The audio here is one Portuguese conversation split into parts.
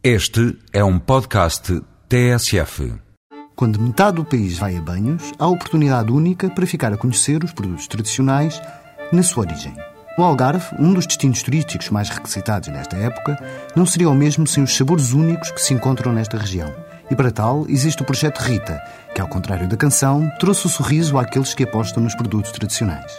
Este é um podcast TSF. Quando metade do país vai a banhos, há oportunidade única para ficar a conhecer os produtos tradicionais na sua origem. O Algarve, um dos destinos turísticos mais requisitados nesta época, não seria o mesmo sem os sabores únicos que se encontram nesta região. E para tal, existe o projeto Rita, que, ao contrário da canção, trouxe o sorriso àqueles que apostam nos produtos tradicionais.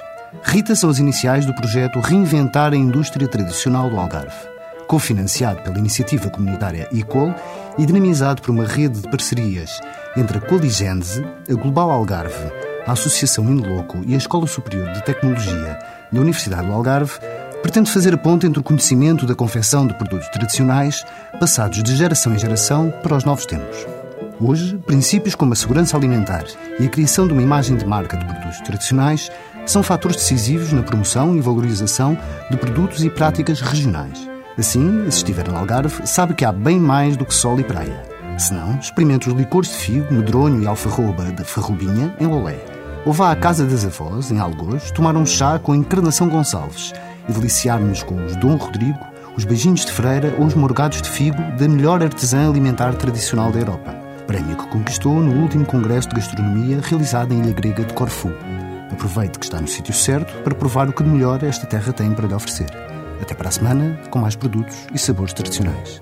Rita são as iniciais do projeto Reinventar a Indústria Tradicional do Algarve cofinanciado pela iniciativa comunitária Equal e dinamizado por uma rede de parcerias entre a Qualigênese, a Global Algarve, a Associação Inloco e a Escola Superior de Tecnologia da Universidade do Algarve, pretende fazer a ponte entre o conhecimento da confecção de produtos tradicionais, passados de geração em geração, para os novos tempos. Hoje, princípios como a segurança alimentar e a criação de uma imagem de marca de produtos tradicionais são fatores decisivos na promoção e valorização de produtos e práticas regionais. Assim, se estiver no Algarve, sabe que há bem mais do que sol e praia. Se não, experimente os licores de figo, medronho e alfarroba de Farrobinha, em Lolé. Ou vá à Casa das Avós, em Algoz, tomar um chá com a Encarnação Gonçalves e deliciar-nos com os Dom Rodrigo, os beijinhos de freira ou os morgados de figo da melhor artesã alimentar tradicional da Europa. Prémio que conquistou no último Congresso de Gastronomia realizado em Ilha Grega de Corfu. Aproveite que está no sítio certo para provar o que de melhor esta terra tem para lhe oferecer. Até para a semana, com mais produtos e sabores tradicionais.